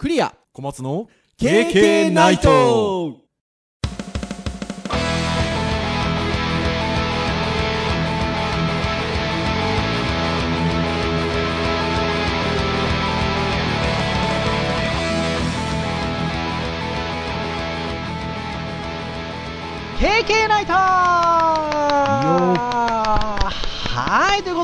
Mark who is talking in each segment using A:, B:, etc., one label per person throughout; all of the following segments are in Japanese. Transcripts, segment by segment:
A: クリア。
B: 小松の
A: KK ナイト。
C: ナイトは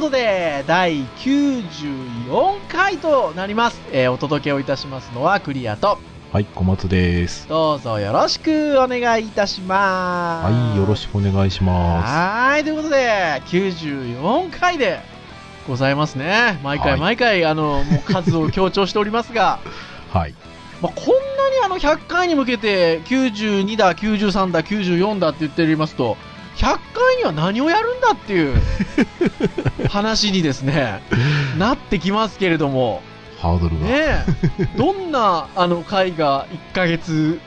C: ことで、第94回となります。えーお届けをいたしますのはクリアと、
B: はい、小松です。
C: どうぞよろしくお願いいたします。
B: はい、よろしくお願いしま
C: はい、ということで、94回でございますね。毎回
B: はい
C: 毎回、あの、もう数を強調しておりますが、
B: す。はい。
C: まあ、こんなにあの100回に向けて92だ、93だ、94だって言っておりますと、100回には何をやるんだっていう 話にですね、なってきますけれども、
B: ハードルが。
C: ねえ、どんなあの回が1ヶ月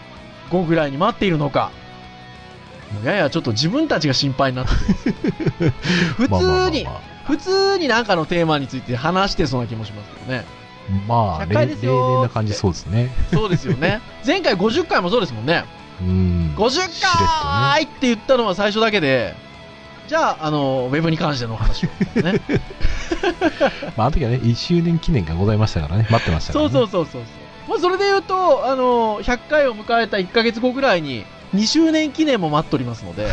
C: 後ぐらいに待っているのか、ややちょっと自分たちが心配になって 普通に、
B: ま
C: 普通になんかのテーマについて話してそうな気もしますけどね。
B: あ、まあ、
C: 100
B: 例
C: 回ですよ
B: 例年な感じそうですね。
C: そうですよね。前回50回もそうですもんね。
B: うん。
C: 50
B: しれっ
C: 回って言ったのは最初だけで、じゃあ、あの、ウェブに関してのお話を、ね。
B: まあ、あの時はね、1周年記念がございましたからね、待ってましたから、ね。
C: そうそうそうそう。まあ、それで言うと、あの、100回を迎えた1ヶ月後ぐらいに、2周年記念も待っておりますので、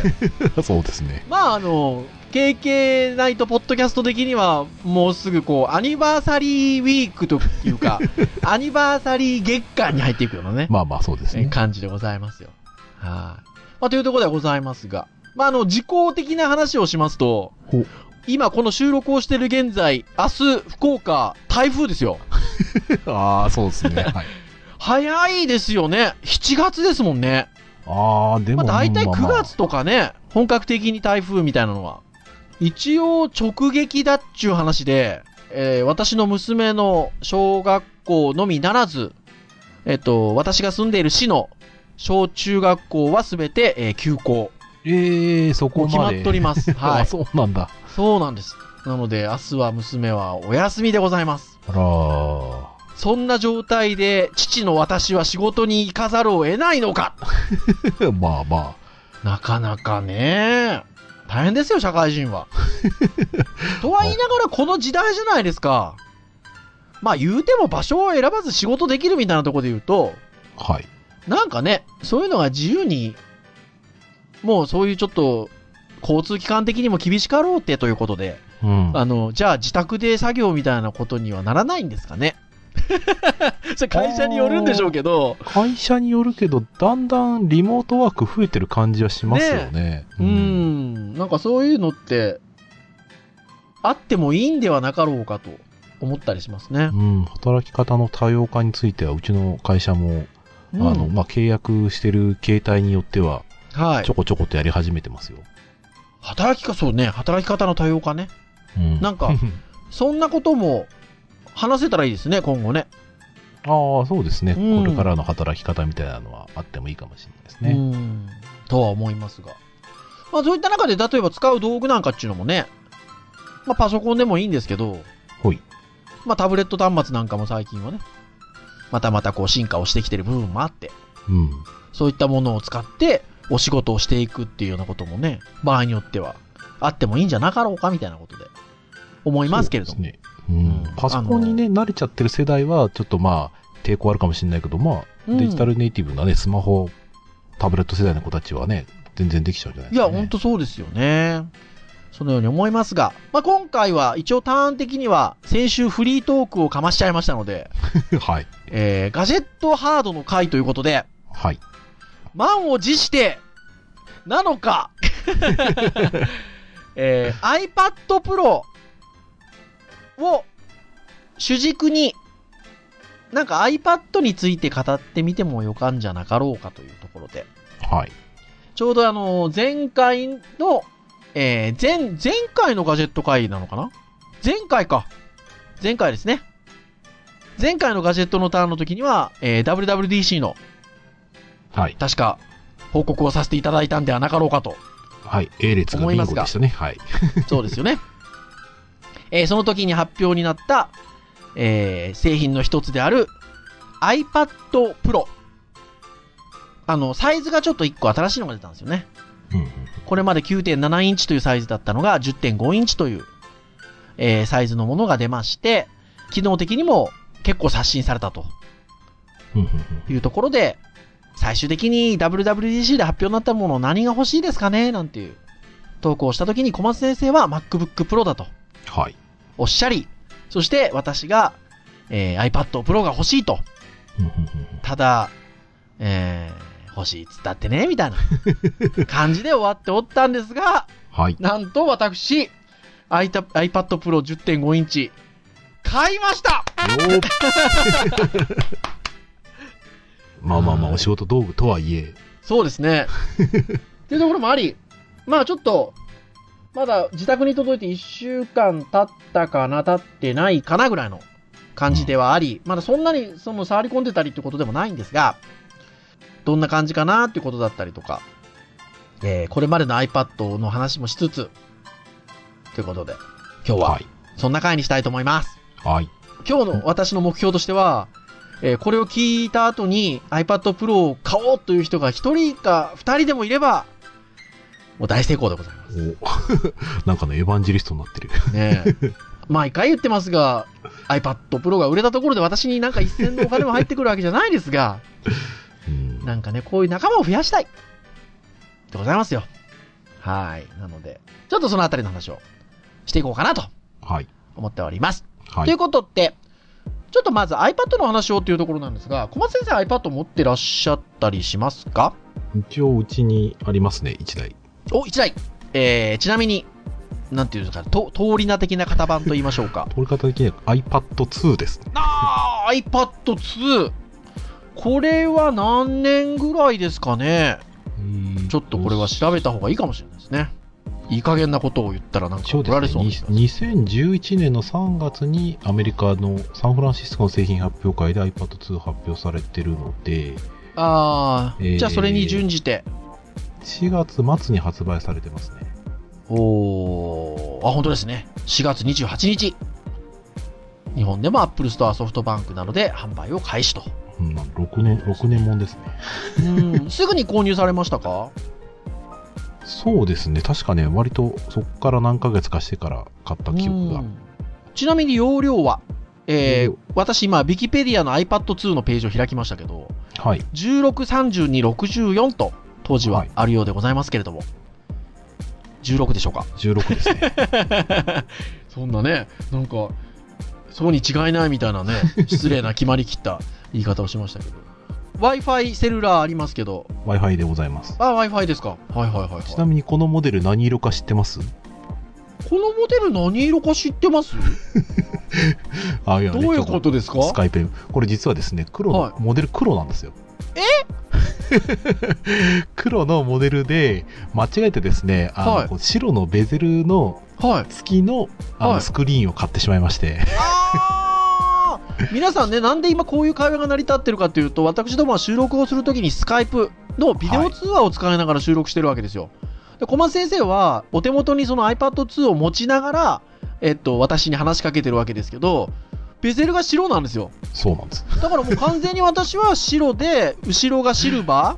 B: う。そうですね。
C: まあ、あの、KK ナイトポッドキャスト的には、もうすぐこう、アニバーサリーウィークというか、アニバーサリー月間に入っていくようなね。
B: まあまあ、そうです
C: え
B: ね。
C: 感じでございますよ。はい。まあ、というところではございますが、まあ、あの、時効的な話をしますと
B: ほ、
C: 今この収録をしている現在、明日、福岡、台風ですよ。
B: ああ、そうですね。はい。
C: 早いですよね。7月ですもんね。
B: ああ、でも、
C: まあ、大体9
B: まあまあ
C: 月とかね、本格的に台風みたいなのは。一応、直撃だっちゅう話で、えー私の娘の小学校のみならず、えっと、私が住んでいる市の小中学校はすべて、えー休校。
B: ええそ
C: もう
B: こまで。
C: 決まっております。は
B: あ、
C: い。
B: そうなんだ。
C: そうなんです。なので、明日は娘はお休みでございます。
B: あらー
C: そんな状態で、父の私は仕事に行かざるを得ないのか
B: まあま
C: なかなかね、大変ですよ、社会人は。とは言いながら、この時代じゃないですか。まあ言うても場所を選ばず仕事できるみたいなところで言うと、
B: あ、はい。
C: なんかね、そういうのが自由に、もうそういうちょっと、交通機関的にも厳しかろうってということで、
B: うん。
C: あの、じゃあ自宅で作業みたいなことにはならないんですかね。それ会社によるんでしょうけど、
B: 会社によるけど、だんだんリモートワーク増えてる感じはしますよね。
C: うーん、なんかそういうのって、あってもいいんではなかろうかと思ったりしますね。
B: うん、働き方の多様化については、うちの会社も、
C: うん
B: あの、まあ、契約してる形態によっては、
C: はい
B: ちょ。こちょことやり始めてますよ。
C: 働きか、そうね、働き方の多様化ね。
B: うん。
C: なんか そんなことも話せたらいいですね、今後ね。
B: ああ、そうですね、
C: うん
B: これからの働き方みたいなのはあってもいいかもしれないです
C: う
B: ね。
C: ん。とは思いますが。まあそういった中で、例えば使う道具なんかっていうのもね、まあパソコンでもいいんですけど、
B: ほい。
C: まあタブレット端末なんかも最近はね、またまたこう進化をしてきてる部分もあって、
B: うん。
C: そういったものを使ってお仕事をしていくっていうようなこともね、場合によってはあってもいいんじゃなかろうかみたいなことで思いますけれども。
B: そうですね。うん。パソコンにね、慣れちゃってる世代は、ちょっとまあ、抵抗あるかもしれないけど、まあ、
C: うん
B: デジタルネイティブなね、スマホ、タブレット世代の子たちはね、全然できちゃうんじゃない
C: いや、
B: ですか、ね。
C: ほんとそうですよね。そのように思いますが、まあ、今回は一応ターン的には先週フリートークをかましちゃいましたので、
B: はい。
C: えー、ガジェットハードの回ということで、
B: はい。
C: 満を持して、なのか、えー、iPad Pro を主軸に、なんか iPad について語ってみてもよかんじゃなかろうかというところで、
B: はい。
C: ちょうどあの、前回の、えー、前、前回のガジェット会なのかな？前回か。前回ですね。前回のガジェットのターンの時には、えー、WWDC の、
B: はい。
C: 確か、報告をさせていただいたんではなかろうかと。
B: はい。A 列がビンゴでしたね。はい。
C: そうですよね。えーその時に発表になった、えー製品の一つである iPad Pro。あの、サイズがちょっと1個新しいのが出たんですよね。
B: うんうん
C: これまで9.7インチというサイズだったのが10.5インチという、えーサイズのものが出まして、機能的にも結構刷新されたというところで、最終的に WWDC で発表になったもの何が欲しいですかね？なんていう投稿をした時に小松先生は MacBook Pro だと
B: はい。
C: おっしゃり、そして私が、えー iPad Pro が欲しいと。ただ、えー欲しいっつったってね、みたいな。感じで終わっておったんですが、
B: はい。
C: なんと私、iPad Pro 10.5インチ、買いました。
B: まあまあまあ、お仕事道具とはいえ、
C: そうですね。っていうところもあり、まあちょっと、まだ自宅に届いて1週間経ったかな、経ってないかなぐらいの感じではあり、まだそんなにその触り込んでたりってことでもないんですが、どんな感じかなっていうことだったりとか、えーこれまでの iPad の話もしつつ、ということで、今日は
B: はい。
C: そんな回にしたいと思います。
B: はい。
C: 今日の私の目標としては、えーこれを聞いた後に iPad Pro を買おうという人が一人か二人でもいれば、もう大成功でございます。
B: お なんかのエヴァンジェリストになってる。
C: ねえ毎回言ってますが、iPad Pro が売れたところで私になんか一銭のお金も入ってくるわけじゃないですが、
B: うん
C: なんかね、こういう仲間を増やしたいでございますよ。はい。なので、ちょっとそのあたりの話をしていこうかなと
B: はい。
C: 思っております。
B: はい
C: という。ことで、ちょっとまず iPad の話をっていうところなんですが、小松先生 iPad 持ってらっしゃったりしますか？
B: 一応、うちにありますね、一台。
C: お、1台。えー、ちなみに、なんていうんですか、と通り名的な型番と言いましょうか。
B: 取り方的には iPad2 ですね。
C: あー、iPad2。これは何年ぐらいですかねちょっとこれは調べた方がいいかもしれないですね。いい加減なことを言ったらなんか怒られ。そうです
B: に2011年の3月にアメリカのサンフランシスコの製品発表会で iPad2 発表されてるので、
C: あー、
B: えー
C: じゃあそれに準じて。
B: 4月末に発売されてますね。
C: おー、あ、本当ですね。4月28日。日本でも Apple Store ソフトバンクなどで販売を開始と。
B: うん、6年、6年もんですね。
C: うん、すぐに購入されましたか？
B: そうですね。確かね、割とそこから何ヶ月かしてから買った記憶が
C: う。んちなみに容量は、えー私今、ウィキペディアの iPad2 のページを開きましたけど、
B: はい。
C: 16、32、64と当時は
B: はい
C: あるようでございますけれども、16でしょうか
B: 16ですね。
C: そんなね、なんか、そうに違いないみたいなね、失礼な決まりきった言い方をしましたけど。Wi-Fi セルラーありますけど、
B: Wi-Fi でございます。
C: あ、Wi-Fi ですか。はいはいはい、はい。
B: ちなみにこのモデル何色か知ってます？
C: このモデル何色か知ってます？
B: あ、いや
C: どういうことですか？
B: スカイペン。これ実はですね、黒の、
C: はい
B: モデル黒なんですよ。え？黒のモデルで、間違えてですね、あの、
C: はい
B: 白のベゼルの
C: はい。
B: 付きのあの、
C: はい
B: スクリーンを買ってしまいまして。
C: あー 皆さんね、なんで今こういう会話が成り立ってるかというと、私どもは収録をするときにスカイプのビデオ通話を使いながら収録してるわけですよ。で小松先生はお手元にその iPad2 を持ちながら、えっと、私に話しかけてるわけですけど、ベゼルが白なんですよ。
B: そうなんです。
C: だからもう完全に私は白で、後ろがシルバ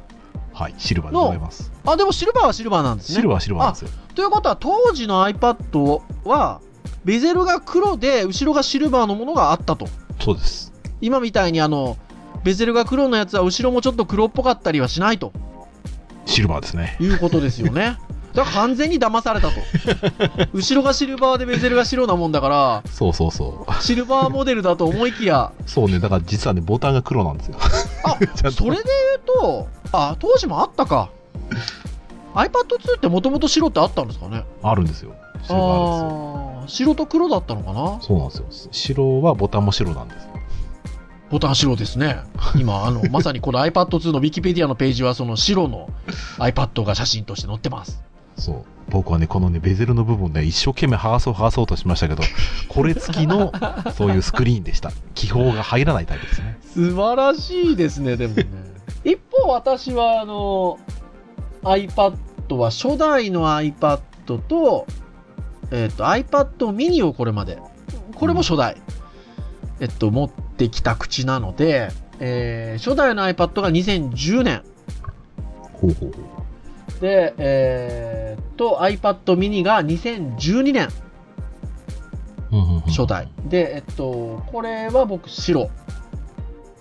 B: はい、シルバーでございます。
C: ーあ、でもシルバーはシルバーなんですね。
B: シルバーはシルバーなんですよ。
C: ということは当時の iPad はベゼルが黒で後ろがシルバーのものがあったと
B: そうです。
C: 今みたいにあのベゼルが黒のやつは後ろもちょっと黒っぽかったりはしないと
B: シルバーですね。
C: いうことですよね だから完全に騙されたと 後ろがシルバーでベゼルが白なもんだから
B: そうそうそう。
C: シルバーモデルだと思いきや
B: そうね、だから実はね、ボタンが黒なんですよ。
C: あ それで言うとあ当時もあったか iPad2 ってもともと白ってあったんですかね
B: あるんですよ。シルバーですよ。
C: 白と黒だったのかな
B: そうなんですよ。白はボタンも白なんですよ。
C: ボタン白ですね。今、あの、まさにこの iPad2 の Wikipedia のページはその白の iPad が写真として載ってます。
B: そう。僕はね、このね、ベゼルの部分ね、一生懸命剥がそう剥がそうとしましたけど、これ付きの、そういうスクリーンでした。気泡が入らないタイプですね。
C: 素晴らしいですね、でもね。一方、私は、あの、iPad は初代の iPad と、えっ、と、iPad mini をこれまで、これも初代、えっと、持ってきた口なので、えー初代の iPad が2010年。
B: ほうほうほう。
C: で、えーっと、iPad mini が2012年初代。で、えっと、これは僕白。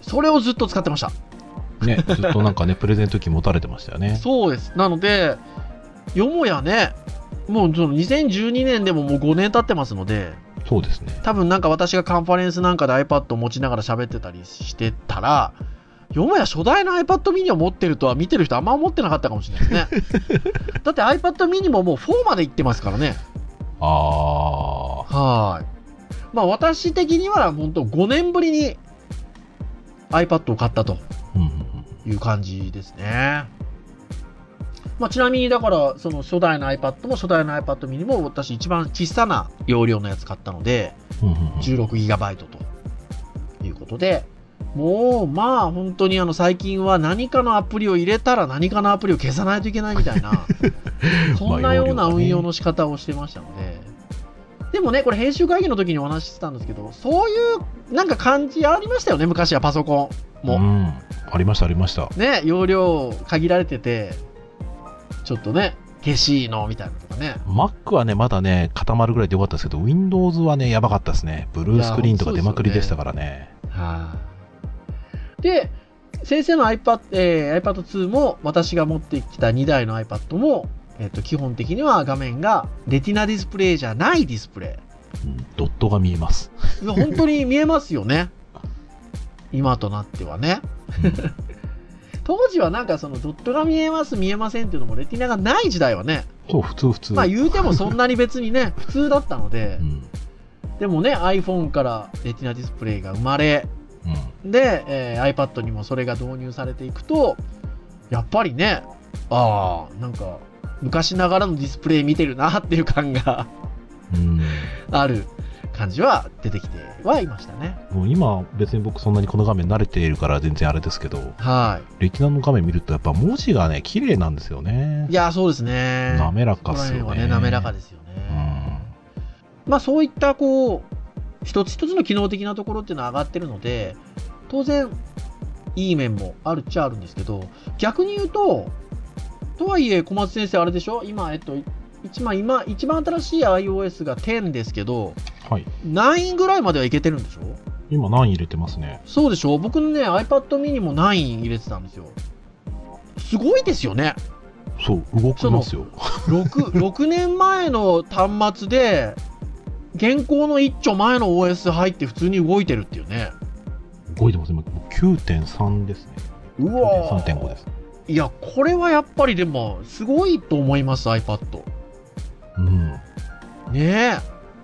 C: それをずっと使ってました。
B: ね、ずっとなんかね、プレゼント機持たれてましたよね。
C: そうです。なので、よもやね、もうその2012年でももう5年経ってますので、
B: そうですね。
C: 多分なんか私がカンファレンスなんかで iPad を持ちながら喋ってたりしてたら、よもや初代の iPad mini を持ってるとは見てる人あんま思ってなかったかもしれないですね。だって iPad mini ももう4まで行ってますからね。
B: ああ、
C: はい。まあ私的には本当5年ぶりに iPad を買ったと。いう感じですね。まあちなみにだからその初代の iPad も初代の iPad mini も私一番小さな容量のやつ買ったので、
B: うんうんうん
C: 16GB ということで、もうまあ本当にあの最近は何かのアプリを入れたら何かのアプリを消さないといけないみたいな、そんなような運用の仕方をしてましたので、でもね、これ編集会議の時にお話ししてたんですけど、そういうなんか感じありましたよね、昔はパソコンも。
B: うん。ありました、ありました。
C: ね、容量限られてて、ちょっとね、消しいのみたいなのとかね。
B: Mac はね、まだね、固まるぐらいでよかったですけど、Windows はね、やばかったですね。ブルースクリーンとか出まくりでしたからね。
C: はい。で、先生の iPad、えー iPad 2も私が持ってきた2台の iPad も、えっと基本的には画面がレティナディスプレイじゃないディスプレ
B: うんドットが見えます。
C: 本当に見えますよね。今となってはね。当時はなんかそのドットが見えます見えませんっていうのもレティナがない時代はね、
B: そう、普通普通。
C: まあ言うてもそんなに別にね、普通だったので
B: う、ん。
C: でもね、iPhone からレティナディスプレイが生まれ、
B: うん。
C: で、えー iPad にもそれが導入されていくと、やっぱりね、ああ、なんか、昔ながらのディスプレイ見てるなっていう感が
B: うん。
C: ある感じは出てきてはいましたね。
B: もう今、別に僕そんなにこの画面慣れているから全然あれですけど、
C: は
B: レティナの画面見るとやっぱ文字がね、綺麗なんですよね
C: い。い。や、そうですね。
B: 滑らからっすよね。
C: ね、滑らかですよ
B: う
C: ね。
B: ん。
C: まあそういったこう、一つ一つの機能的なところっていうのは上がってるので、当然、いい面もあるっちゃあるんですけど、逆に言うと、とはいえ小松先生あれでしょ？今、えっと、一番今、一番新しい iOS が10ですけど、
B: はい。
C: 9ぐらいまではいけてるんでしょ？
B: 今何入れてますね。
C: そうでしょ？僕のね、iPad mini も9入れてたんですよ。すごいですよね。
B: そう、動きますよ。
C: 6, 6年前の端末で、現行の一丁前の OS 入って普通に動いてるっていうね。
B: 動いてます。今、9.3ですね。
C: うわー
B: 9.3.5です。
C: いや、これはやっぱりでも、すごいと思います、iPad。
B: うん。
C: ね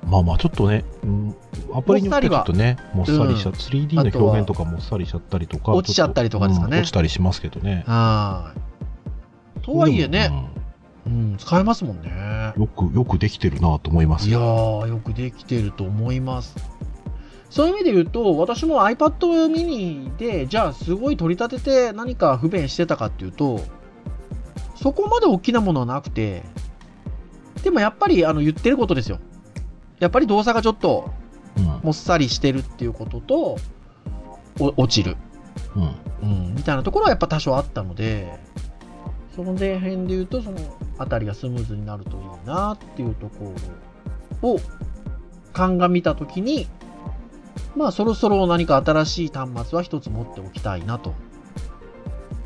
B: まあまあ、ちょっとね、うんアプリによってはちょっとね、もっさりしちゃ、
C: うん
B: 3D の表現とかもっさりしちゃったりとか、
C: 落ちちゃったりとかですかね
B: うん落ちたりしますけどね
C: え。。はい。とはいえね、うん、使えますもんね
B: う。んよく、よくできてるなと思います
C: いや
B: よ。
C: くできてると思います。そういう意味で言うと、私も iPad mini で、じゃあすごい取り立てて何か不便してたかっていうと、そこまで大きなものはなくて、でもやっぱりあの言ってることですよ。やっぱり動作がちょっと
B: うん。
C: もっさりしてるっていうことと、お落ちる、
B: うん。
C: うん、みたいなところはやっぱ多少あったので、その前編で言うと、そのあたりがスムーズになるといいなっていうところを鑑みたときに、まあそろそろ何か新しい端末は一つ持っておきたいなと。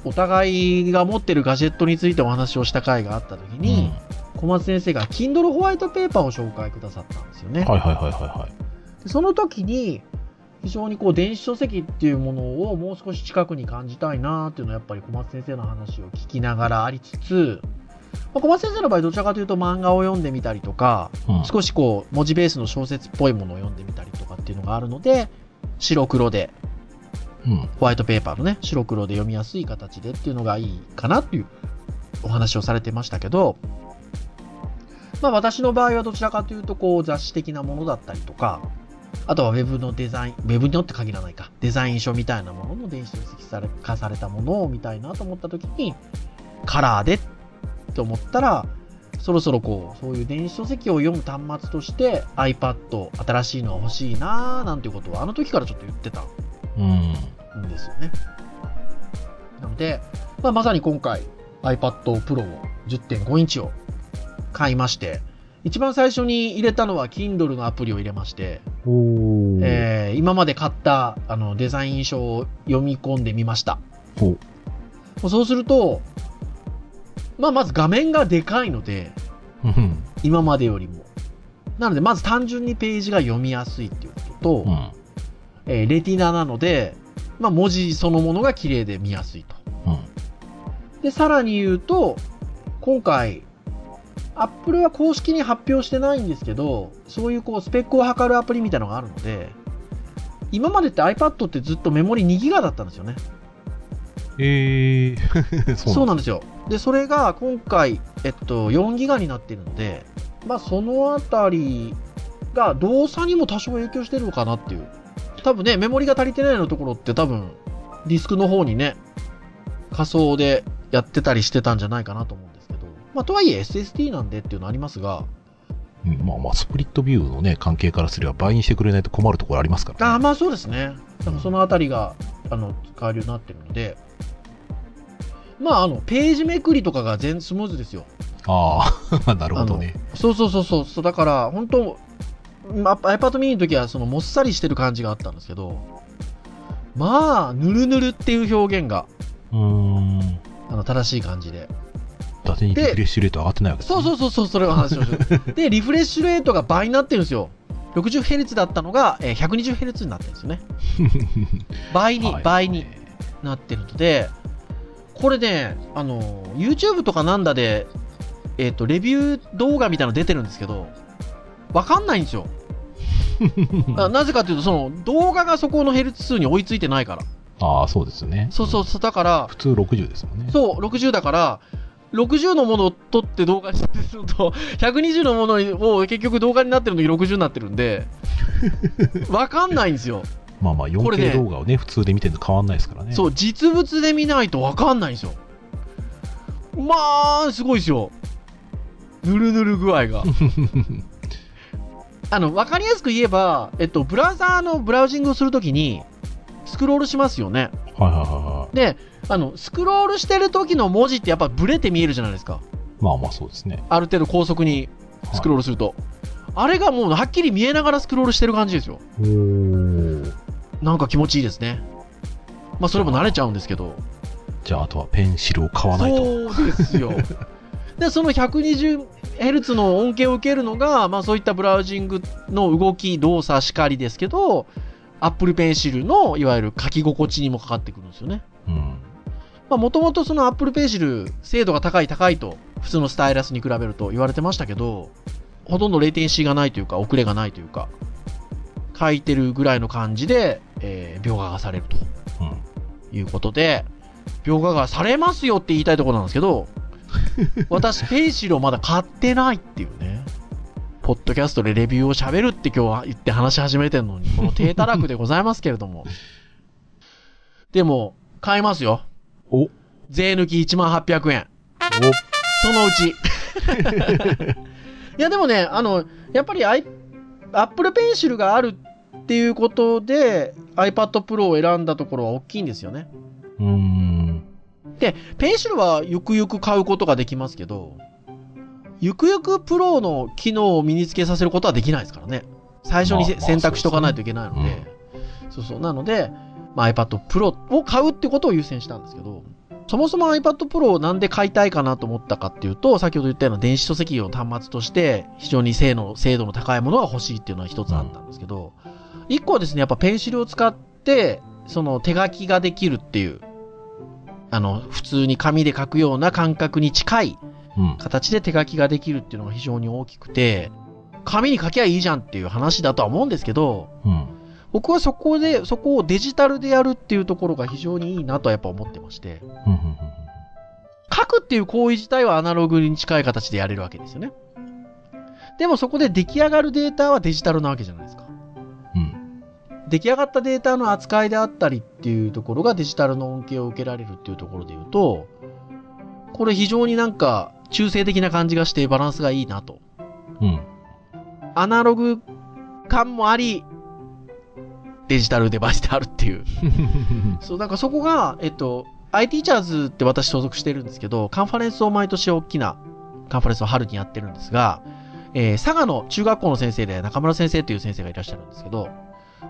C: お互いが持ってるガジェットについてお話をした回があったときに、小松先生が Kindle ホワイトペーパーを紹介くださったんですよね。
B: うんはいはいはいはいはい。
C: でその時に非常にこう電子書籍っていうものをもう少し近くに感じたいなっていうのはやっぱり小松先生の話を聞きながらありつつ、まあ小松先生の場合どちらかというと漫画を読んでみたりとか
B: うん
C: 少しこう文字ベースの小説っぽいものを読んでみたりとかっていうのがあるので白黒で
B: うん。
C: ホワイトペーパーのね白黒で読みやすい形でっていうのがいいかなっていうお話をされてましたけどまあ私の場合はどちらかというとこう雑誌的なものだったりとかあとはウェブのデザイン、ウェブによって限らないか、デザイン書みたいなものの電子書籍され化されたものを見たいなと思った時に、カラーでって思ったら、そろそろこう、そういう電子書籍を読む端末として iPad 新しいのが欲しいなーなんていうことはあの時からちょっと言ってたん
B: うん。
C: んですよね。なので、まあ、まさに今回 iPad Pro を10.5インチを買いまして、一番最初に入れたのは Kindle のアプリを入れまして。えー今まで買ったあのデザイン書を読み込んでみました。
B: ほう。
C: そうすると、まあ、まず画面がでかいので、
B: うん
C: 今までよりも。なので、まず単純にページが読みやすいっていうことと、
B: うん。
C: えーレティナなので、まあ、文字そのものが綺麗で見やすいと。
B: うん。
C: で、さらに言うと、今回、Apple は公式に発表してないんですけど、そういうこうスペックを測るアプリみたいなのがあるので、今までって iPad ってずっとメモリ2ギガだったんですよね。
B: えー、
C: そう
B: な
C: なんですよ。で、それが今回、えっと、4ギガになっているので、まあ、そのあたりが動作にも多少影響してるのかなっていう。多分ね、メモリが足りてないのところって多分、ディスクの方にね、仮想でやってたりしてたんじゃないかなと思うんでまあ、とはいえ SSD なんでっていうのありますが、
B: うんまあまあ、スプリットビューのね、関係からすれば倍にしてくれないと困るところありますから、ね。
C: ああ、まあそうですね。だからそのあたりが、あの、使えるようになってるので、まあ、あの、ページめくりとかが全スムーズですよ。
B: ああ、なるほどね。
C: そうそうそうそうそうだから本当ま iPad mini の時はそのもっさりしてる感じがあったんですけどまあぬるぬるっていう表現が
B: うーん。
C: あの正しい感じで
B: 伊達にリフレッシュレート上がってないわけです、
C: そうそうそうそうそれを話しましょう でリフレッシュレートが倍になってるんですよ 60Hz だったのが、えー 120Hz になってるんですよね 倍に、
B: はい
C: 倍になってるのでこれねあの YouTube とかなんだでえっ、とレビュー動画みたいなの出てるんですけどわかんないんですよ あなぜかというと、その動画がそこのヘルツ数に追いついてないから。
B: ああ、そうですよね。
C: そうそうそう、だから、
B: 普通60ですもんね。
C: そう、60だから、60のものを撮って動画にすると、120のものを結局動画になってるのに60になってるんで、わかんないんですよ。
B: まあまあ、
C: これね
B: 4K 動画をね、普通で見てるの変わんないですからね。
C: そう、実物で見ないとわかんないんですよ。まあ、すごいですよ。ぬるぬる具合が。あの、わかりやすく言えば、えっと、ブラウザーのブラウジングをするときに、スクロールしますよね。
B: はいはいはいは
C: で、あの、スクロールしてる時の文字ってやっぱブレて見えるじゃないですか。
B: い。まあまあ、そうですね。
C: ある程度高速にスクロールすると。あれがもうはっきり見えながらスクロールしてる感じですよ。なんか気持ちいいですね。まあそれも慣れちゃうんですけど。
B: じゃあ、あとはペンシルを買わないと。
C: そうですよ。で、その 120Hz の恩恵を受けるのが、まあそういったブラウジングの動き、動作しかりですけど、Apple Pencil のいわゆる書き心地にもかかってくるんですよね。
B: うん。
C: まあもともとその Apple Pencil 精度が高い高いと普通のスタイラスに比べると言われてましたけど、ほとんどレイテンシーがないというか遅れがないというか、書いてるぐらいの感じで、えー描画がされると
B: うん。
C: いうことで、描画がされますよって言いたいところなんですけど、私、ペンシルをまだ買ってないっていうね。ポッドキャストでレビューを喋るって今日は言って話し始めてるのに、この低たらくでございますけれども。でも、買いますよ。
B: おお
C: 税抜き1万800円。そのうち。いや、でもね、あの、やっぱり i Apple Pencil があるっていうことで iPad Pro を選んだところは大きいんですよね。
B: うーん。
C: で、ペンシルはゆくゆく買うことができますけど、ゆくゆくプロの機能を身につけさせることはできないですからね。最初にせ、
B: まあまあ
C: 選択しとかないといけないので。そうそう。なので、まあ、iPad Pro を買うってことを優先したんですけど、そもそも iPad Pro をなんで買いたいかなと思ったかっていうと、先ほど言ったような電子書籍用の端末として、非常に性能、精度の高いものが欲しいっていうのは一つあったんですけど、一個はですね、やっぱペンシルを使って、その手書きができるっていう、あの、普通に紙で書くような感覚に近い
B: うん。
C: 形で手書きができるっていうのが非常に大きくて、紙に書きゃいいじゃんっていう話だとは思うんですけど、
B: うん。
C: 僕はそこで、そこをデジタルでやるっていうところが非常にいいなとはやっぱ思ってまして。書くっていう行為自体はアナログに近い形でやれるわけですよね。でもそこで出来上がるデータはデジタルなわけじゃないですか。
B: うん。
C: 出来上がったデータの扱いであったりっていうところがデジタルの恩恵を受けられるっていうところで言うと、これ非常になんか中性的な感じがしてバランスがいいなと。
B: うん。
C: アナログ感もあり、デジタルデバイスであるっていう。そう、なんかそこが、えっと、IT チャーズって私所属してるんですけど、カンファレンスを毎年大きなカンファレンスを春にやってるんですが、えー佐賀の中学校の先生で中村先生という先生がいらっしゃるんですけど、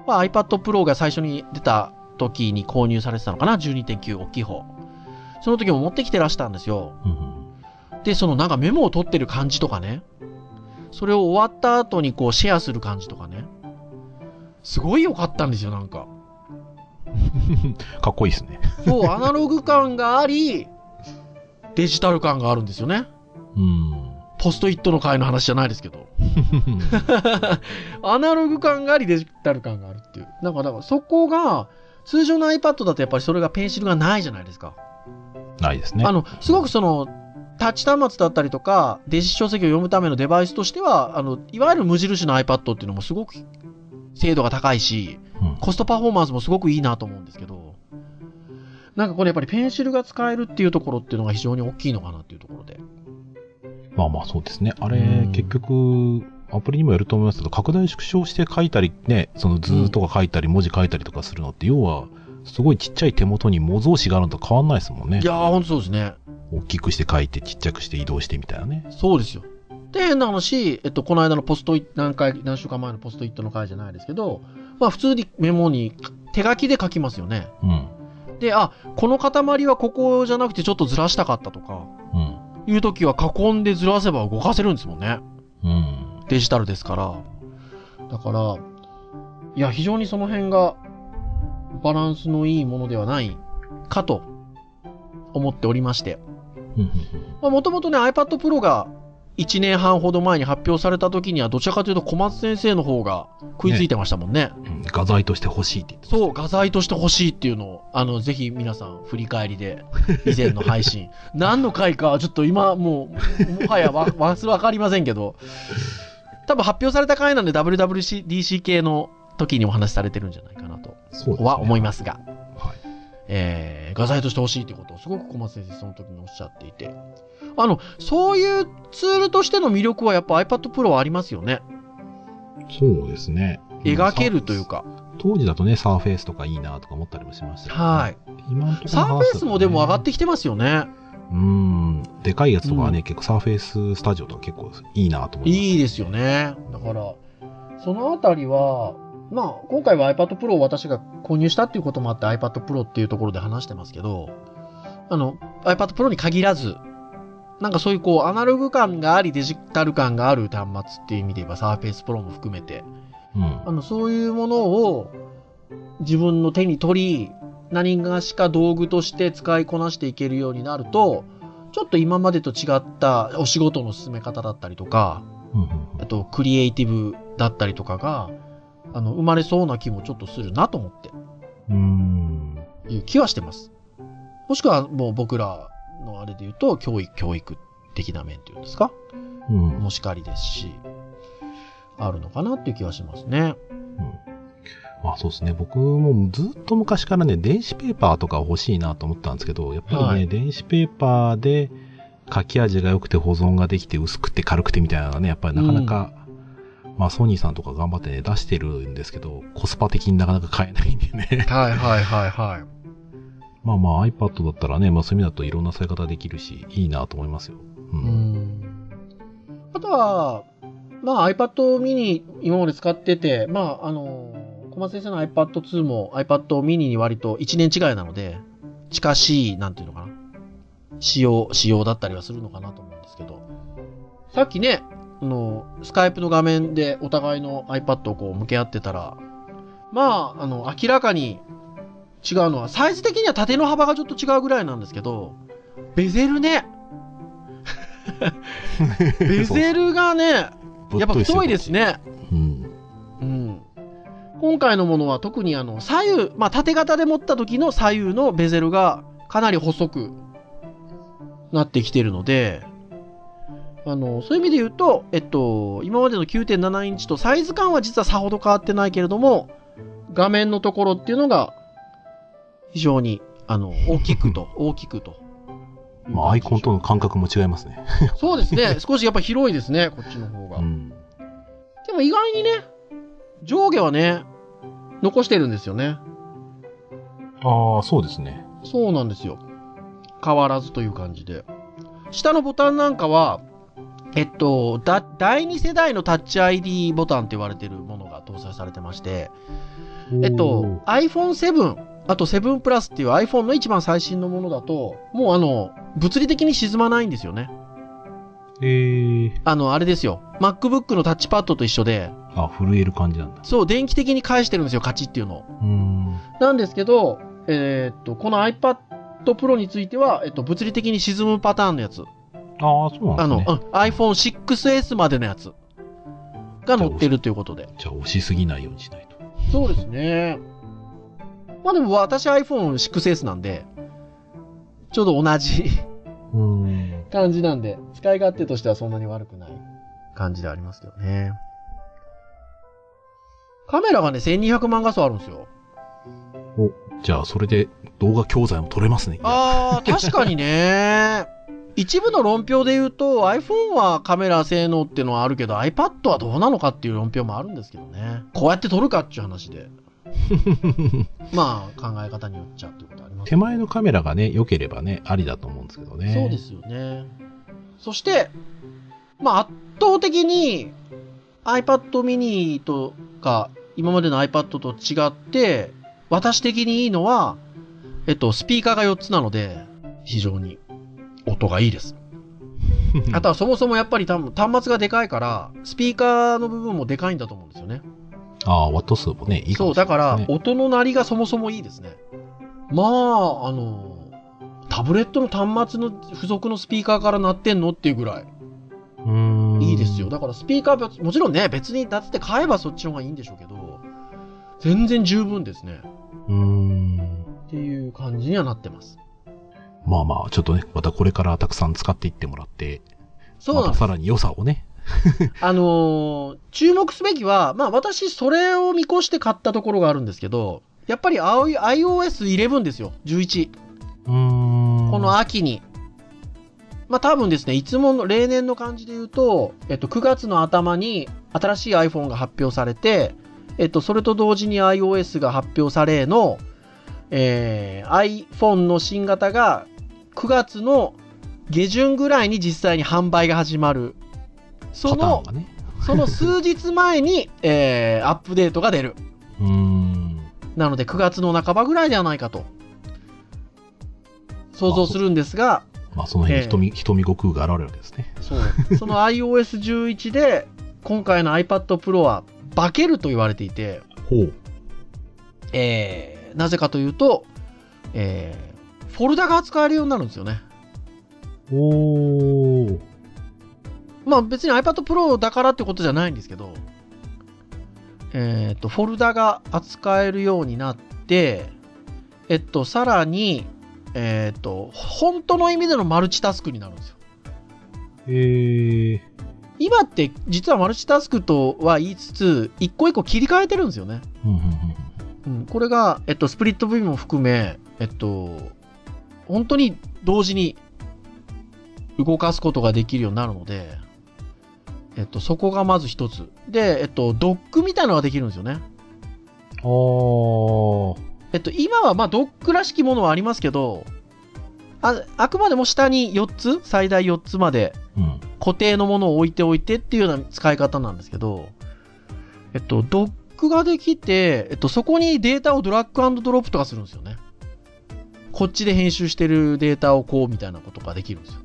C: まあ、iPad Pro が最初に出た時に購入されてたのかな ?12.9 大きい方。その時も持ってきてらしたんですよ。
B: うん
C: で、そのなんかメモを取ってる感じとかね。それを終わった後にこうシェアする感じとかね。すごい良かったんですよ、なんか。
B: かっこいいですね。
C: そう、アナログ感があり、デジタル感があるんですよね。
B: うん。
C: ポストイットの回の話じゃないですけど。アナログ感があり、デジタル感があるっていう。なんか、だからそこが、通常の iPad だとやっぱりそれがペンシルがないじゃないですか。
B: ないですね。
C: あの、すごくその、タッチ端末だったりとか、電子書籍を読むためのデバイスとしては、あの、いわゆる無印の iPad っていうのもすごく精度が高いし、
B: うん
C: コストパフォーマンスもすごくいいなと思うんですけど、なんかこれやっぱりペンシルが使えるっていうところっていうのが非常に大きいのかなっていうところで。
B: まあまあそうですね。あれ、
C: うん
B: 結局、アプリにもよると思いますけど、拡大縮小して書いたりね、その図とか書いたり、文字書いたりとかするのって、要は、すごいちっちゃい手元に模造紙があるのと変わんないですもんね
C: い。やー、ほんとそうですね。
B: 大きくして書いて、ちっちゃくして移動してみたいなね。
C: そうですよ。で、変な話、えっと、この間のポストイット、何回、何週間前のポストイットの回じゃないですけど、まあ普通にメモに手書きで書きますよね。
B: うん。
C: で、あ、この塊はここじゃなくてちょっとずらしたかったとか、
B: うん。
C: いう時は囲んでずらせば動かせるんですもんね。
B: うん。
C: デジタルですから。だから、いや、非常にその辺がバランスのいいものではないかと思っておりまして。もともとね、iPad Pro が1年半ほど前に発表された時には、どちらかというと小松先生の方が食いついてましたもんね。
B: うん。画材として欲しいって言ってました。
C: そう、画材として欲しいっていうのを、あの、ぜひ皆さん振り返りで、以前の配信。何の回か、ちょっと今、もう、もはやわ、わすわかりませんけど、多分発表された回なんで WWDC 系の時にお話しされてるんじゃないかなと。は思いますが、
B: はい。
C: えー、画材として欲しいということをすごく小松先生その時におっしゃっていて、あの、そういうツールとしての魅力はやっぱ iPad Pro はありますよね。
B: そうですね。
C: 描けるというか。
B: 当時だとね、サーフェイスとかいいなとか思ったりもしましたけどね
C: はい。
B: 今のところ
C: サーフェイスもでも上がって
B: き
C: きてますよね。
B: うん。でかいやつとかはね、
C: うん
B: 結構サーフェイススタジオとか結構いいなと思います。
C: いいですよね。だから、そのあたりは、まあ、今回は iPad Pro を私が購入したっていうこともあって iPad Pro っていうところで話してますけど、あの、iPad Pro に限らず、なんかそういうこう、アナログ感がありデジタル感がある端末っていう意味で言えば Surface Pro も含めて、
B: うん。
C: あの、そういうものを自分の手に取り、何がしか道具として使いこなしていけるようになると、ちょっと今までと違ったお仕事の進め方だったりとか、あと、クリエイティブだったりとかが、あの、生まれそうな気もちょっとするなと思って、
B: うん。
C: いう気はしてます。もしくは、もう僕らのあれで言うと、教育、教育的な面っていうんですか？
B: うん。
C: もしかりですし、あるのかなっていう気はしますね。
B: まあそうですね。僕もずっと昔からね、電子ペーパーとか欲しいなと思ったんですけど、やっぱりね、
C: はい
B: 電子ペーパーで書き味が良くて保存ができて薄くて軽くてみたいなのがね、やっぱりなかなか、まあソニーさんとか頑張ってね、出してるんですけど、コスパ的になかなか買えないんでね。
C: はいはいはいはい。
B: まあまあ iPad だったらね、まあそういう意味だといろんな使い方できるし、いいなと思いますよ。う。
C: うんん。あとは、まあ iPad mini 今まで使ってて、まああの、小松先生の iPad 2も iPad mini に割と1年違いなので、近しい、なんていうのかな。仕様、仕様だったりはするのかなと思うんですけど。さっきね、あの、スカイプの画面でお互いの iPad をこう向け合ってたら、まあ、あの、明らかに違うのは、サイズ的には縦の幅がちょっと違うぐらいなんですけど、ベゼルね。ベゼルがね、やっぱ太いです。ね。
B: うん。
C: うん。今回のものは特にあの、左右、まあ縦型で持った時の左右のベゼルがかなり細くなってきてるので、あの、そういう意味で言うと、えっと、今までの9.7インチとサイズ感は実はさほど変わってないけれども、画面のところっていうのが、非常に、あの、大きくと、大きくと。
B: まあアイコンとの感覚も違いますね。
C: そうですね。少しやっぱ広いですね、こっちの方が。
B: うん。
C: でも意外にね、上下はね、残してるんですよね。
B: ああ、そうですね。
C: そうなんですよ。変わらずという感じで。下のボタンなんかは、えっと、だ第2世代のタッチ ID ボタンって言われてるものが搭載されてまして、えっと、iPhone7、あと7プラスっていう iPhone の一番最新のものだと、もうあの、物理的に沈まないんですよね。
B: えー、
C: あの、あれですよ。MacBook のタッチパッドと一緒で、
B: あ、震える感じなんだ。
C: そう、電気的に返してるんですよ、カチっていうのを。
B: うーん。
C: なんですけど、えーっと、この iPad Pro については、えっと、物理的に沈むパターンのやつ。
B: ああ、そうなん
C: あの、
B: ですね。
C: うん、iPhone6S までのやつが載ってるということで。
B: じゃあ、押しすぎないようにしないと。
C: そうですね。まあでも私 iPhone6S なんで、ちょうど同じ
B: うーん。
C: 感じなんで、使い勝手としてはそんなに悪くない感じでありますけどね。カメラがね、1200万画素あるんですよ。
B: お、じゃあ、それで動画教材も撮れますね。
C: あー、確かにね。一部の論評で言うと iPhone はカメラ性能っていうのはあるけど iPad はどうなのかっていう論評もあるんですけどね。こうやって撮るかっていう話で。まあ考え方によっちゃってことあります
B: 手前のカメラがね、良ければね、ありだと思うんですけどね。
C: そうですよね。そして、まあ圧倒的に iPad mini とか今までの iPad と違って私的にいいのは、えっと、スピーカーが4つなので非常に音がいいです。あとはそもそもやっぱり多分端末がでかいから、スピーカーの部分もでかいんだと思うんですよね。
B: ああ、ワット数もね、いいか
C: そう、だから。音の鳴りがそもそもいいですね。まあ、あの、タブレットの端末の付属のスピーカーから鳴ってんのっていうぐらい。いいですよ。だからスピーカー別、もちろんね、別にだって買えばそっちの方がいいんでしょうけど、全然十分ですね。
B: うーん。
C: っていう感じにはなってます。
B: まあまあ、ちょっとね、またこれからたくさん使っていってもらって、
C: そう。
B: またさらに良さをね。
C: あのー注目すべきは、まあ私それを見越して買ったところがあるんですけど、やっぱり青い iOS11 ですよ、11。
B: うーん。
C: この秋に。まあ多分ですね、いつもの例年の感じで言うと、えっと、9月の頭に新しい iPhone が発表されて、えっと、それと同時に iOS が発表されの、えー iPhone の新型が9月の下旬ぐらいに実際に販売が始まる。その
B: ね。
C: その数日前に、えーアップデートが出る。なので9月の半ばぐらいではないかと。想像するんですが、
B: まあ、その辺
C: ええ
B: に瞳、瞳悟空が現れるわけですね。
C: そう。その iOS11 で、今回の iPad Pro は化けると言われていて、
B: ほう。
C: えー、なぜかというと、えー、フォルダが扱えるようになるんですよね。
B: おー。
C: まあ別に iPad Pro だからってことじゃないんですけど、えっ、と、フォルダが扱えるようになって、えっと、さらに、えっ、と、本当の意味でのマルチタスクになるんですよ。
B: えー。
C: 今って実はマルチタスクとは言いつつ、一個一個切り替えてるんですよね。
B: うん、
C: これが、えっと、スプリット V も含め、えっと、本当に同時に動かすことができるようになるので、えっと、そこがまず一つ。で、えっと、ドックみたいなのができるんですよね。
B: おー。
C: えっと、今はまあドックらしきものはありますけど、ああくまでも下に4つ、最大4つまで
B: うん。
C: 固定のものを置いておいてっていうような使い方なんですけど、えっと、ドックができて、えっと、そこにデータをドラッグドロップとかするんですよね。こっちで編集してるデータをこうみたいなことができるんですよ。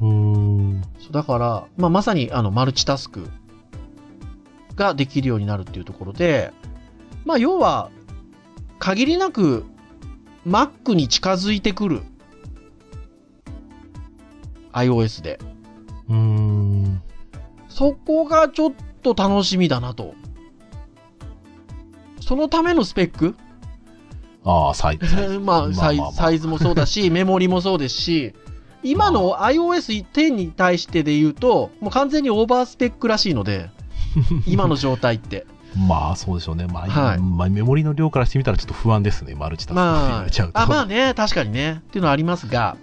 B: うーん。
C: そうだから、まあ、まさにあのマルチタスクができるようになるっていうところで、まあ、要は、限りなく Mac に近づいてくる iOS で。
B: うーん。
C: そこがちょっと楽しみだなと。そのためのスペック
B: あ あ、サイズ。
C: まあサイズもそうだし、メモリもそうですし、今の iOS10 に対してで言うと、もう完全にオーバースペックらしいので、今の状態って。
B: まあ、そうでしょうね。まあ、
C: はい
B: まあ、メモリの量からしてみたらちょっと不安ですね。マルチタスクって言わ
C: ま
B: れちゃうと。
C: あ、あまあね、確かにね、っていうのはありますが、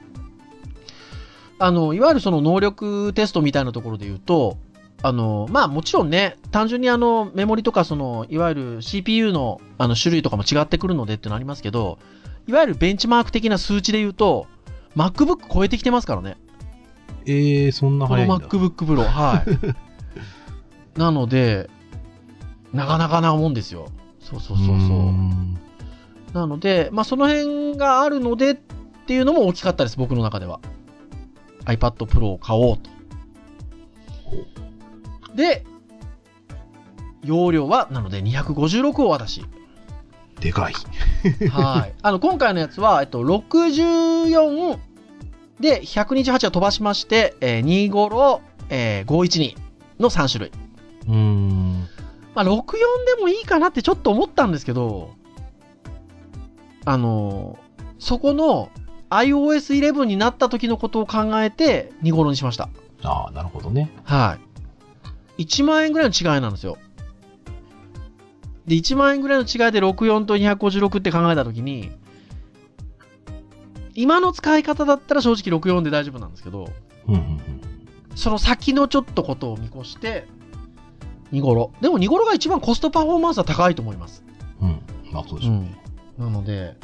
C: あの、いわゆるその能力テストみたいなところで言うと、あの、まあもちろんね、単純にあの、メモリとかその、いわゆる CPU のあの種類とかも違ってくるのでっていうのありますけど、いわゆるベンチマーク的な数値で言うと、MacBook 超えてきてますからね。
B: えー、そんな
C: この
B: 早いんだ。
C: MacBook Pro。はい。なので、なかなかなもんですよ。そうそうそうそう。
B: ん
C: なので、まあその辺があるのでっていうのも大きかったです、僕の中では。iPad Pro を買おうと。で、容量は、なので256を私。
B: でかい。
C: はい。あの、今回のやつは、えっと、64で128は飛ばしまして、えー、25、えー、512の3種類。
B: うーん。
C: まあ、64でもいいかなってちょっと思ったんですけど、あのーそこの iOS11 になった時のことを考えて25にしました。
B: ああ、なるほどね。
C: はい。1万円ぐらいの違いなんですよ。で、1万円ぐらいの違いで64と256って考えたときに、今の使い方だったら正直64で大丈夫なんですけど、
B: うんうんうん。
C: その先のちょっとことを見越して、ニゴロ。でもニゴロが一番コストパフォーマンスは高いと思います。
B: うん。まあそうでしょうね。
C: なので、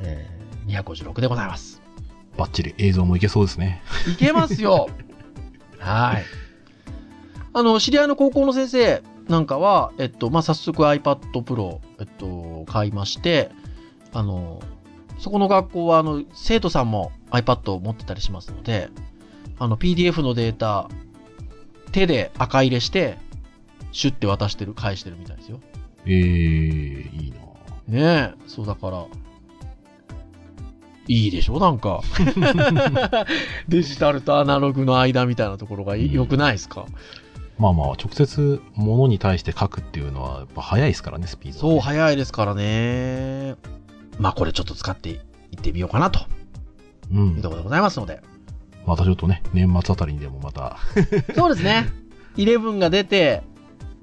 C: えー、256でございます。
B: バッチリ映像もいけそうですね。
C: いけますよ はい。あの、知り合いの高校の先生なんかは、えっと、まあ、早速 iPad Pro、えっと、買いまして、あの、そこの学校は、あの、生徒さんも iPad を持ってたりしますので、あの、PDF のデータ、手で赤入れして、シュッて渡してる、返してるみたいですよ。
B: ええー、いいな
C: ねえ、そうだから、いいでしょ？なんか。デジタルとアナログの間みたいなところが良くないですか、
B: まあまあ、直接物に対して書くっていうのは、やっぱ早いですからね、スピードがね、
C: そう、早いですからね。まあ、これちょっと使っていってみようかなと
B: う。
C: いうんところでございますので。
B: またちょっとね、年末あたりにでもまた、
C: そうですね。11が出て、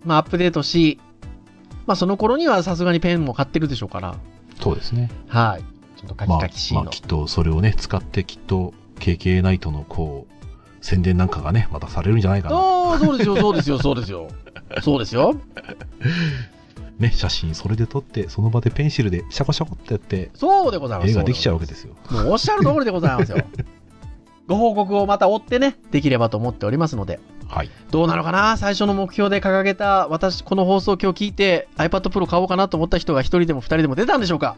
C: まあ、アップデートし、まあ、その頃にはさすがにペンも買ってるでしょうから、
B: そうですね。
C: はい。ちょっとカキ
B: まあ
C: カキし、の。
B: まあ、きっとそれをね、使ってきっと、KK ナイトのこう、宣伝なんかがね、またされるんじゃないかな。
C: ああ、そうですよ、そうですよ、そうですよ。そうですよ。
B: ね、写真それで撮って、その場でペンシルでシャコシャコってやって、
C: そうでございます。
B: 絵ができちゃうわけですよ。
C: もうおっしゃる通りでございますよ。ご報告をまた追ってね、できればと思っておりますので、
B: はい。
C: どうなのかな？最初の目標で掲げた、私、この放送今日聞いて iPad Pro 買おうかなと思った人が一人でも二人でも出たんでしょうか？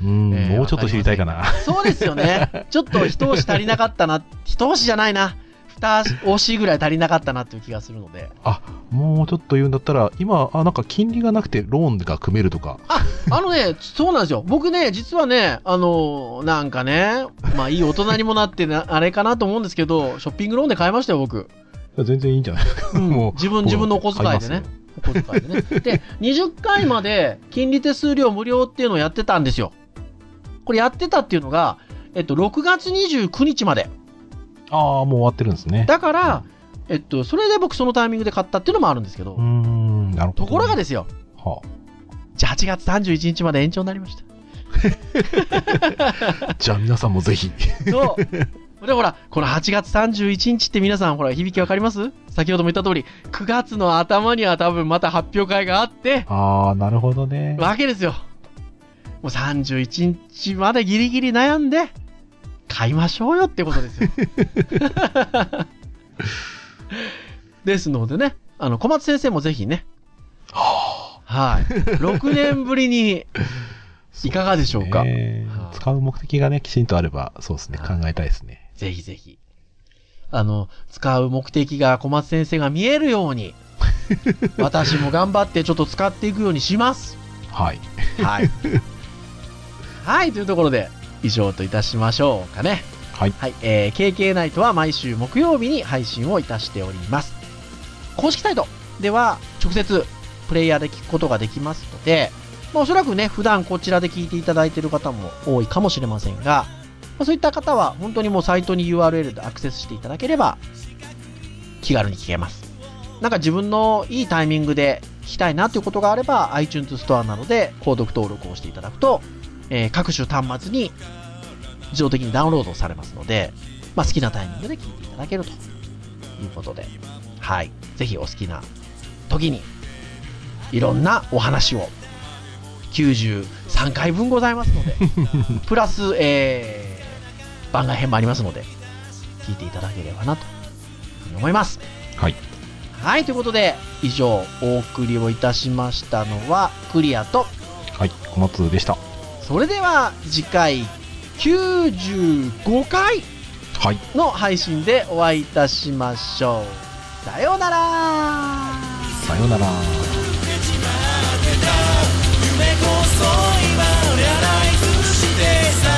B: うん、
C: えー
B: もうちょっと知りたいかな。
C: そうですよね。ちょっと一押し足りなかったな。一押しじゃないな。二押しぐらい足りなかったなという気がするので。
B: もうちょっと言うんだったら、今、あ、なんか金利がなくてローンが組めるとか。
C: あのね、そうなんですよ。僕ね、実はね、あのなんかね、まあいい大人にもなってな、あれかなと思うんですけど、ショッピングローンで買いましたよ、僕。
B: 全然いいんじゃないですか。もう
C: 自分、自分のお小遣いでね。お小遣いでね。で、20回まで金利手数料無料っていうのをやってたんですよ。これやってたっていうのが、えっと、6月29日まで。
B: ああ、もう終わってるんですね。
C: だから、えっと、それで僕そのタイミングで買ったっていうのもあるんですけど
B: うー、ん、なるほど。
C: ところがですよ、
B: は
C: じゃあ8月31日まで延長になりました。
B: あ、じゃあ皆さんもぜひ。
C: そう。で、ほら、この8月31日って皆さん、ほら、響きわかります？先ほども言った通り、9月の頭には多分また発表会があって、
B: ああ、なるほどね。
C: わけですよ。もう31日までギリギリ悩んで、買いましょうよってことですよ。ですのでね、あの、小松先生もぜひね、はい。6年ぶりに、いかがでしょうか？
B: 使う目的がね、きちんとあれば、そうですね、考
C: はい
B: えたいですね。
C: ぜひぜひ。あの、使う目的が小松先生が見えるように、私も頑張ってちょっと使っていくようにします。
B: はい。
C: はい。はい、というところで、以上といたしましょうかね。
B: はい。
C: はい、えー、KK ナイトは毎週木曜日に配信をいたしております。公式サイトでは直接プレイヤーで聞くことができますので、まあ、おそらくね、普段こちらで聞いていただいている方も多いかもしれませんが、まあ、そういった方は本当にもうサイトに URL でアクセスしていただければ気軽に聞けます。なんか自分のいいタイミングで聞きたいなということがあれば iTunes ストアなどで購読登録をしていただくと、えー各種端末に自動的にダウンロードされますので、まあ、好きなタイミングで聞いていただけるということで、はい。ぜひお好きな時に、いろんなお話を、93回分ございますので、プラス、えー、番外編もありますので、聞いていただければなと思います。
B: はい。
C: はい、ということで、以上、お送りをいたしましたのは、クリアと、
B: はい、小松でした。
C: それでは次回95回
B: はい。
C: の配信でお会いいたしましょう。さようなら
B: さようなら。
A: 夢こそ今リアライズして